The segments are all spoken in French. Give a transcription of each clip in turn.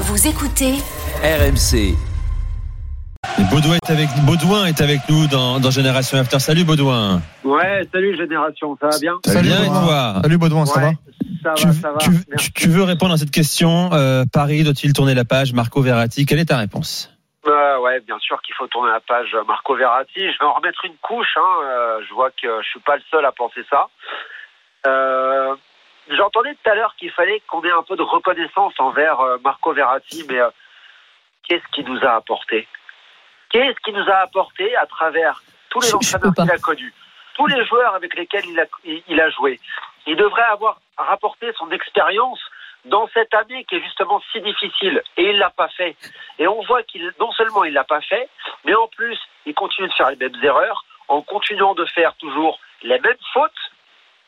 Vous écoutez RMC. Baudouin est avec, Baudouin est avec nous dans, dans Génération After. Salut Baudouin. Ouais, salut Génération, ça va bien Salut bien et toi Salut Baudouin, ça Ouais, va Ça tu, va, ça va. tu- merci. tu- tu veux répondre à cette question euh, Paris doit-il tourner la page Marco Verratti, quelle est ta réponse? Euh, ouais, bien sûr qu'il faut tourner la page euh, Marco Verratti. Je vais en remettre une couche. Hein. euh, je vois que je suis pas le seul à penser ça. Euh, J'entendais tout à l'heure qu'il fallait qu'on ait un peu de reconnaissance envers euh, Marco Verratti, mais euh, qu'est-ce qu'il nous a apporté? Qu'est-ce qu'il nous a apporté à travers tous les Je- entraîneurs qu'il a connus, tous les joueurs avec lesquels il a, il- il a joué? Il devrait avoir rapporté son expérience dans cette année qui est justement si difficile, et il l'a pas fait. Et on voit qu'il, non seulement il l'a pas fait, mais en plus, il continue de faire les mêmes erreurs, en continuant de faire toujours les mêmes fautes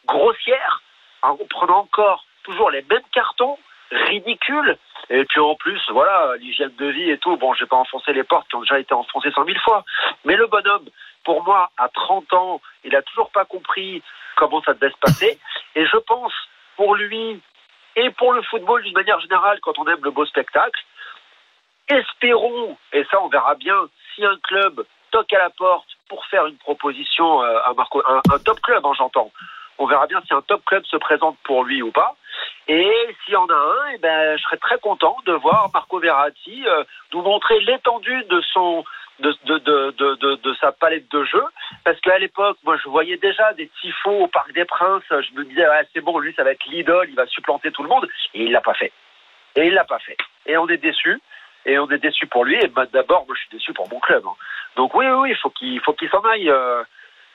grossières, en prenant encore toujours les mêmes cartons ridicules. Et puis en plus, voilà, l'hygiène de vie et tout. Bon, j'ai pas enfoncé les portes qui ont déjà été enfoncées cent mille fois. Mais le bonhomme, pour moi, à 30 ans, il a toujours pas compris comment ça devait se passer. Et je pense, pour lui et pour le football d'une manière générale, quand on aime le beau spectacle, espérons, et ça on verra bien, si un club toque à la porte pour faire une proposition euh, à Marco, un, un top club, hein, j'entends. On verra bien si un top club se présente pour lui ou pas. Et s'il y en a un, eh ben, je serais très content de voir Marco Verratti euh, nous montrer l'étendue de son de, de, de, de, sa palette de jeu. Parce qu'à l'époque, moi, je voyais déjà des tifos au Parc des Princes. Je me disais, c'est bon, lui, ça va être l'idole, il va supplanter tout le monde. Et il l'a pas fait. Et il l'a pas fait. Et on est déçus. Et on est déçus pour lui. Et bah, d'abord, moi, je suis déçu pour mon club. hein. Donc oui, oui, il faut qu'il faut qu'il s'en aille, euh,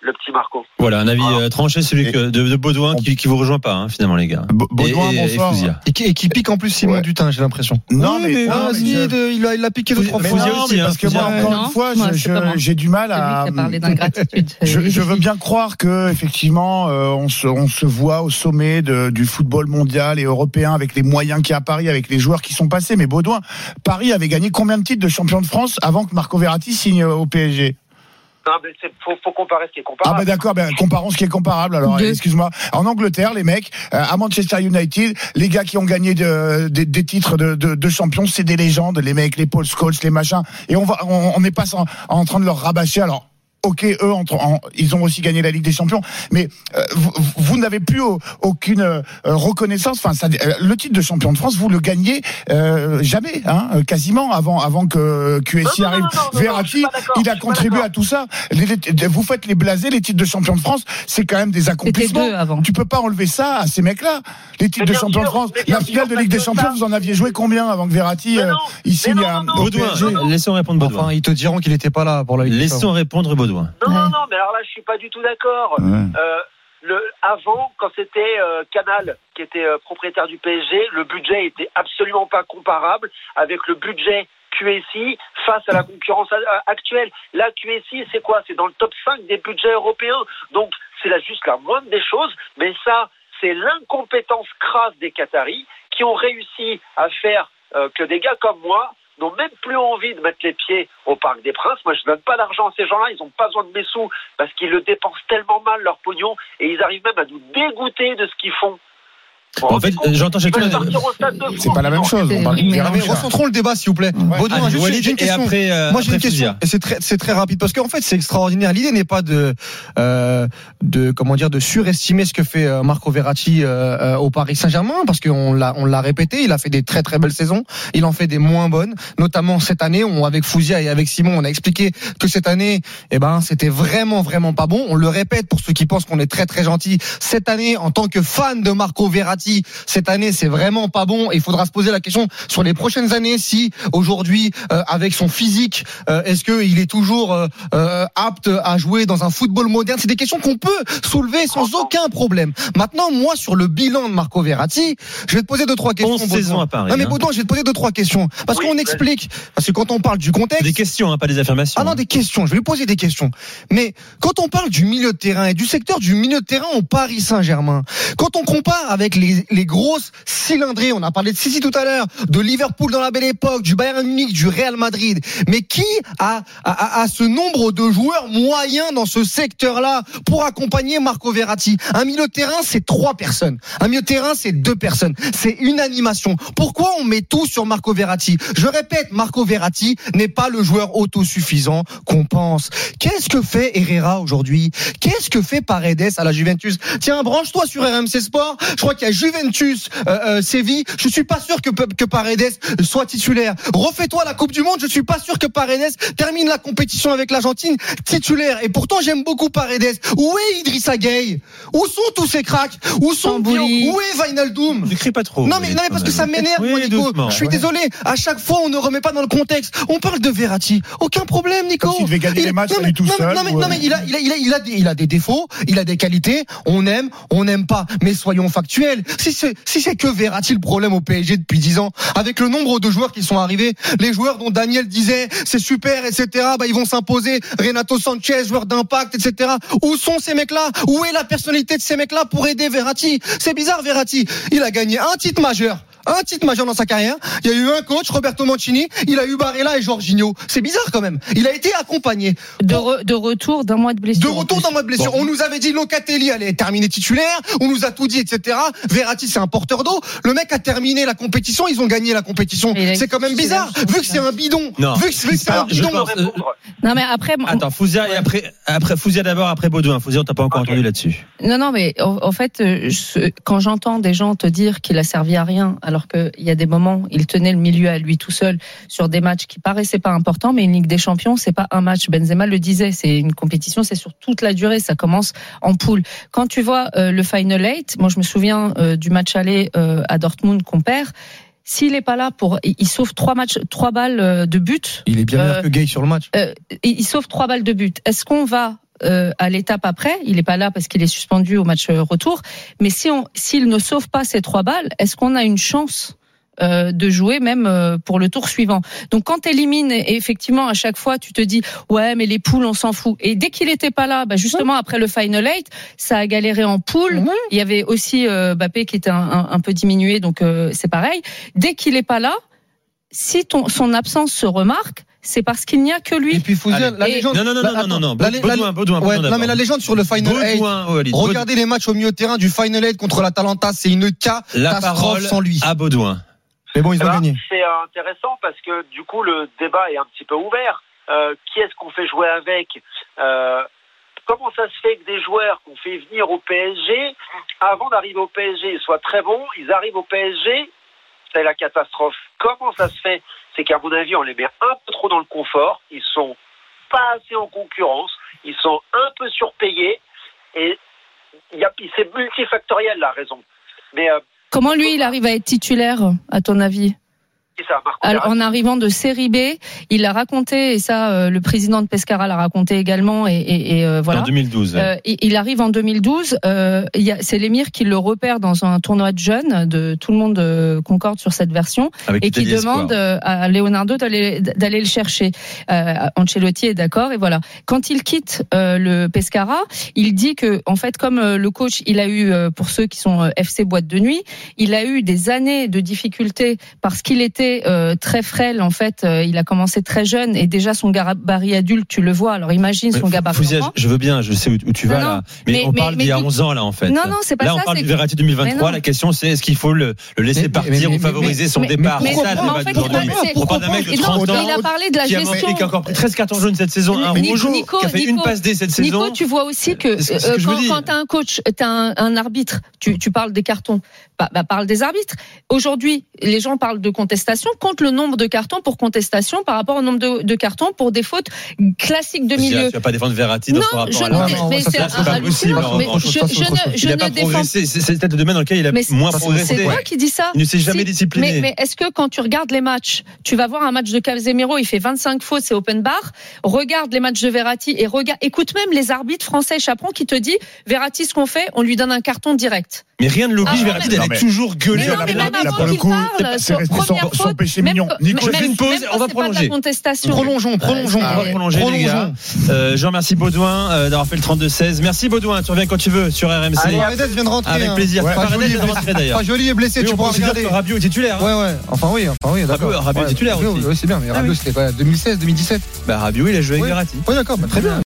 le petit Marco. Voilà, un avis euh, tranché, celui Et- que, de, de Baudouin qui, qui vous rejoint pas, hein, finalement, les gars. Baudouin, Et- bonsoir. Fouzia. Et qui, et qui pique en plus Simon Ouais. Dutin, j'ai l'impression. Non, Oui, mais- non, mais si, je- de- il a, il a piqué deux, trois fois. Aussi, mais hein, parce que moi, encore Non, une fois, j'ai du mal à. Je, je veux bien croire que effectivement, euh, on, se, on se voit au sommet de- du football mondial et européen avec les moyens qu'il y a à Paris, avec les joueurs qui sont passés. Mais Baudouin, Paris avait gagné combien de titres de champion de France avant que Marco Verratti signe euh, au PSG Non, mais c'est faut, faut comparer ce qui est Ah comparable. bah d'accord, ben, comparons ce qui est comparable. Alors excuse-moi. En Angleterre, les mecs, euh, à Manchester United, les gars qui ont gagné de- des- des titres de, de, de champions, c'est des légendes. Les mecs, les Paul Scholes, les machins. Et on va, on on n'est pas en, en train de leur rabâcher. Alors. Ok, eux, entre, en- ils ont aussi gagné la Ligue des Champions, mais euh, vous, vous n'avez plus au- aucune euh, reconnaissance. Enfin, ça, euh, le titre de champion de France, vous le gagnez euh, jamais, hein, euh, quasiment avant, avant que QSI Non, non, arrive. non, non, Verratti, il a contribué à tout ça. Les- les- vous faites les blasés, les titres de champion de France, c'est quand même des accomplissements. deux avant. Tu peux pas enlever ça à ces mecs-là. Les titres de champion de France, la finale de Ligue des Champions, vous en aviez joué combien avant que Verratti euh, il signe à- Baudouin, PSG laissons répondre Baudouin. Enfin, ils te diront qu'il n'était pas là pour la Ligue des Laissons répondre Baudouin. Non, non, Ouais. non, mais alors là, je suis pas du tout d'accord. Ouais. Euh, le, avant, quand c'était euh, Canal qui était euh, propriétaire du PSG, le budget était absolument pas comparable avec le budget QSI face à la concurrence a- actuelle. Là, QSI, c'est quoi? C'est dans le top 5 des budgets européens. Donc, c'est là juste la moindre des choses. Mais ça, c'est l'incompétence crasse des Qataris qui ont réussi à faire euh, que des gars comme moi n'ont même plus envie de mettre les pieds au Parc des Princes. Moi, je donne pas d'argent à ces gens-là. Ils n'ont pas besoin de mes sous parce qu'ils le dépensent tellement mal, leur pognon, et ils arrivent même à nous dégoûter de ce qu'ils font. En fait, j'entends chacun. C'est pas la même chose. recentrons le débat, s'il vous plaît. Baudouin, Ah, j'ai une et question. après, euh, Moi j'ai une question et c'est très c'est très rapide parce qu'en fait c'est extraordinaire. L'idée n'est pas de euh, de comment dire de surestimer ce que fait euh, Marco Verratti euh, euh, au Paris Saint-Germain parce qu'on l'a on l'a répété, il a fait des très très belles saisons, il en fait des moins bonnes, notamment cette année on avec Fouzia et avec Simon, on a expliqué que cette année eh ben c'était vraiment vraiment pas bon. On le répète pour ceux qui pensent qu'on est très très gentil. Cette année en tant que fan de Marco Verratti Cette année, c'est vraiment pas bon. Et il faudra se poser la question sur les prochaines années si aujourd'hui, euh, avec son physique, euh, est-ce qu'il est toujours euh, apte à jouer dans un football moderne? C'est des questions qu'on peut soulever sans aucun problème. Maintenant, moi, sur le bilan de Marco Verratti, je vais te poser deux trois questions. 11 Baudouin. saisons à Paris, Non mais hein. Baudouin, je vais te poser deux trois questions parce Oui, qu'on explique parce que quand on parle du contexte, Des questions, hein, pas des affirmations. ah non, des questions. Je vais lui poser des questions. Mais quand on parle du milieu de terrain et du secteur du milieu de terrain au Paris Saint-Germain, quand on compare avec les, les grosses cylindrées, on a parlé de Sissi tout à l'heure, de Liverpool dans la belle époque, du Bayern Munich, du Real Madrid, mais qui a ce nombre de joueurs moyens dans ce secteur-là pour accompagner Marco Verratti? Un milieu de terrain, c'est trois personnes. Un milieu de terrain, c'est deux personnes. C'est une animation. Pourquoi on met tout sur Marco Verratti? Je répète, Marco Verratti n'est pas le joueur autosuffisant qu'on pense. Qu'est-ce que fait Herrera aujourd'hui? Qu'est-ce que fait Paredes à la Juventus? Tiens, branche-toi sur RMC Sport. Je crois qu'il y a Juventus, euh, euh, Séville. Je suis pas sûr que, que Paredes soit titulaire. Refais-toi la Coupe du Monde. Je suis pas sûr que Paredes termine la compétition avec l'Argentine titulaire. Et pourtant, j'aime beaucoup Paredes. Où est Idrissa Gueye? Où sont tous ces cracks? Où sont. Où est Wijnaldum Tu cries pas trop. non mais, non mais parce que ça m'énerve Oui, Nico. doucement. Je suis désolé. À chaque fois on ne remet pas dans le contexte. On parle de Verratti. Aucun problème Nico. Comme s'il devait gagner Il- les matchs non, mais- tout non, seul, Non mais, non, mais il a il a il a il a des, il a des défauts, il a des qualités. On aime, on n'aime pas. Mais soyons factuels. Si c'est si c'est que Verratti le problème au PSG depuis 10 ans, avec le nombre de joueurs qui sont arrivés, les joueurs dont Daniel disait c'est super etc. Bah ils vont s'imposer. Renato Sanchez joueur d'impact etc. Où sont ces mecs-là? Où est la personnalité de ces mecs-là pour aider Verratti? C'est bizarre Verratti. Il a gagné un titre majeur. Un titre majeur dans sa carrière. Il y a eu un coach, Roberto Mancini. Il a eu Barella et Jorginho. C'est bizarre quand même. Il a été accompagné. De, re- de retour d'un mois de blessure. De retour plus. dans mode blessure. Bon. On nous avait dit Locatelli allait terminer titulaire. On nous a tout dit, etc. Verratti, c'est un porteur d'eau. Le mec a terminé la compétition. Ils ont gagné la compétition. C'est quand même bizarre. Vu que c'est un bidon. Non. Vu que, c'est un bidon. pense-. Non mais après, Attends, Fouzia et après, après Fouzia d'abord, après Baudouin. Fouzia, on t'a pas encore entendu là-dessus. non non mais en, en fait, euh, je- quand j'entends des gens te dire qu'il a servi à rien, alors qu'il y a des moments, il tenait le milieu à lui tout seul sur des matchs qui paraissaient pas importants, mais une Ligue des Champions, c'est pas un match. Benzema le disait, c'est une compétition, c'est sur toute la durée, ça commence en poule. Quand tu vois euh, le final eight, moi je me souviens euh, du match aller euh, à Dortmund qu'on perd. S'il est pas là pour, il sauve trois matchs, trois balles de but. Il est bien Euh, meilleur que Gay sur le match. euh, il il sauve trois balles de but. Est-ce qu'on va euh, à l'étape après Il n'est pas là parce qu'il est suspendu au match euh, retour. Mais si on, s'il ne sauve pas ces trois balles, est-ce qu'on a une chance euh, de jouer même euh, pour le tour suivant? Donc quand tu élimines et effectivement à chaque fois tu te dis ouais mais les poules on s'en fout et dès qu'il était pas là bah justement après le final eight ça a galéré en poule Ouais. il y avait aussi euh, Bappé qui était un, un- un peu diminué donc euh, c'est pareil dès qu'il est pas là si ton, son absence se remarque c'est parce qu'il n'y a que Et lui puis Fouzia, Allez. la Et- légende. Non, non, non, la- non, non, non, la- Baudouin, Baudouin, Ouais, Baudouin non mais la légende sur le final. Baudouin. Regardez les matchs au milieu de terrain du Final Eight contre l'Atalanta, c'est une catastrophe sans lui. à Baudouin. Mais bon, ils ont gagné. C'est intéressant parce que du coup le débat est un petit peu ouvert. Euh, qui est-ce qu'on fait jouer avec Euh, Comment ça se fait que des joueurs qu'on fait venir au PSG, avant d'arriver au PSG, ils soient très bons, ils arrivent au PSG, c'est la catastrophe. Comment ça se fait? C'est qu'à mon avis, on les met un peu trop dans le confort. Ils sont pas assez en concurrence. Ils sont un peu surpayés. Et c'est multifactoriel la raison. Mais euh, comment lui il arrive à être titulaire à ton avis? C'est ça, Marco Alors, en arrivant de série B, il a raconté, et ça, euh, le président de Pescara l'a raconté également, et, et, et, euh, voilà. En 2012. Euh, il il arrive en 2012. Euh, il y a- c'est l'émir qui le repère dans un tournoi de jeunes. De tout le monde euh, concorde sur cette version avec et qui demande euh, à Leonardo d'aller d'aller le chercher. Euh, Ancelotti est d'accord et voilà. Quand il quitte euh, le Pescara, il dit que en fait comme euh, le coach, il a eu euh, pour ceux qui sont euh, FC boîte de nuit, il a eu des années de difficultés parce qu'il était euh, très frêle en fait. Euh, il a commencé très jeune et déjà son gabarit adulte, tu le vois. Alors imagine son gabarit Fouzia, je veux bien, je sais où, où tu vas non, là. Mais, mais- on mais- parle d'il y a écoute- 11 ans là en fait. Non, non, c'est pas là, ça, on parle du Verratti Mais 2023. non. La question c'est est-ce qu'il faut le, le laisser Mais- partir mais- ou favoriser son mais- départ? mais- ça en fait, On parle d'un mec de Et non, 30 ans il a parlé de la gestion. qui a encore pris 13-14 jaunes cette saison, un Nico- rouge, qui a fait une passe D cette saison. Nico, tu vois aussi que, euh, quand, t'as un coach, t'as un, un arbitre, tu, tu parles des cartons, bah, bah, parle des arbitres. Aujourd'hui, les gens parlent de contestation. Contestation compte le nombre de cartons pour contestation par rapport au nombre de, de cartons pour des fautes classiques de milieu. Tu vas pas défendre Verratti dans Non, son rapport je à la Non, mais c'est pas possible. Non, je, ne, défends. C'est peut-être le domaine dans lequel il a Mais moins progressé. C'est toi qui dis ça. Il ne s'est jamais Si. discipliné. Mais, mais est-ce que quand tu regardes les matchs, tu vas voir un match de Casemiro, il fait 25 fautes, c'est open bar. Regarde les matchs de Verratti et regarde, écoute même les arbitres français Chaperon qui te dit Verratti ce qu'on fait, on lui donne un carton direct. Mais rien ne l'oblige, Ah, Verratti, mais- d'aller toujours gueuler. Mais non, là, mais là, même là, avant pour le qu'il coup, parle, c'est resté son faute, péché même mignon. Nico, je fais une pause, on va prolonger. Prolongeons, prolongeons. Ah, On va prolonger, les gars. Euh, je remercie Baudouin euh, d'avoir fait le 32-16. Merci Baudouin, tu reviens quand tu veux sur RMC. Paredes vient de rentrer. Avec hein. plaisir. Ouais, Paredes vient de rentrer d'ailleurs. Fajoli est blessé, tu on pourras regarder. Rabiot est titulaire. hein. Ouais, ouais. Enfin, oui, enfin, oui, d'accord. Rabiot- est titulaire aussi. Oui, c'est bien, mais Ah Rabiot, oui. c'était quoi 2016, 2017 Bah, Rabiot, il a joué avec. Verratti. Oui, d'accord, bah, très bien.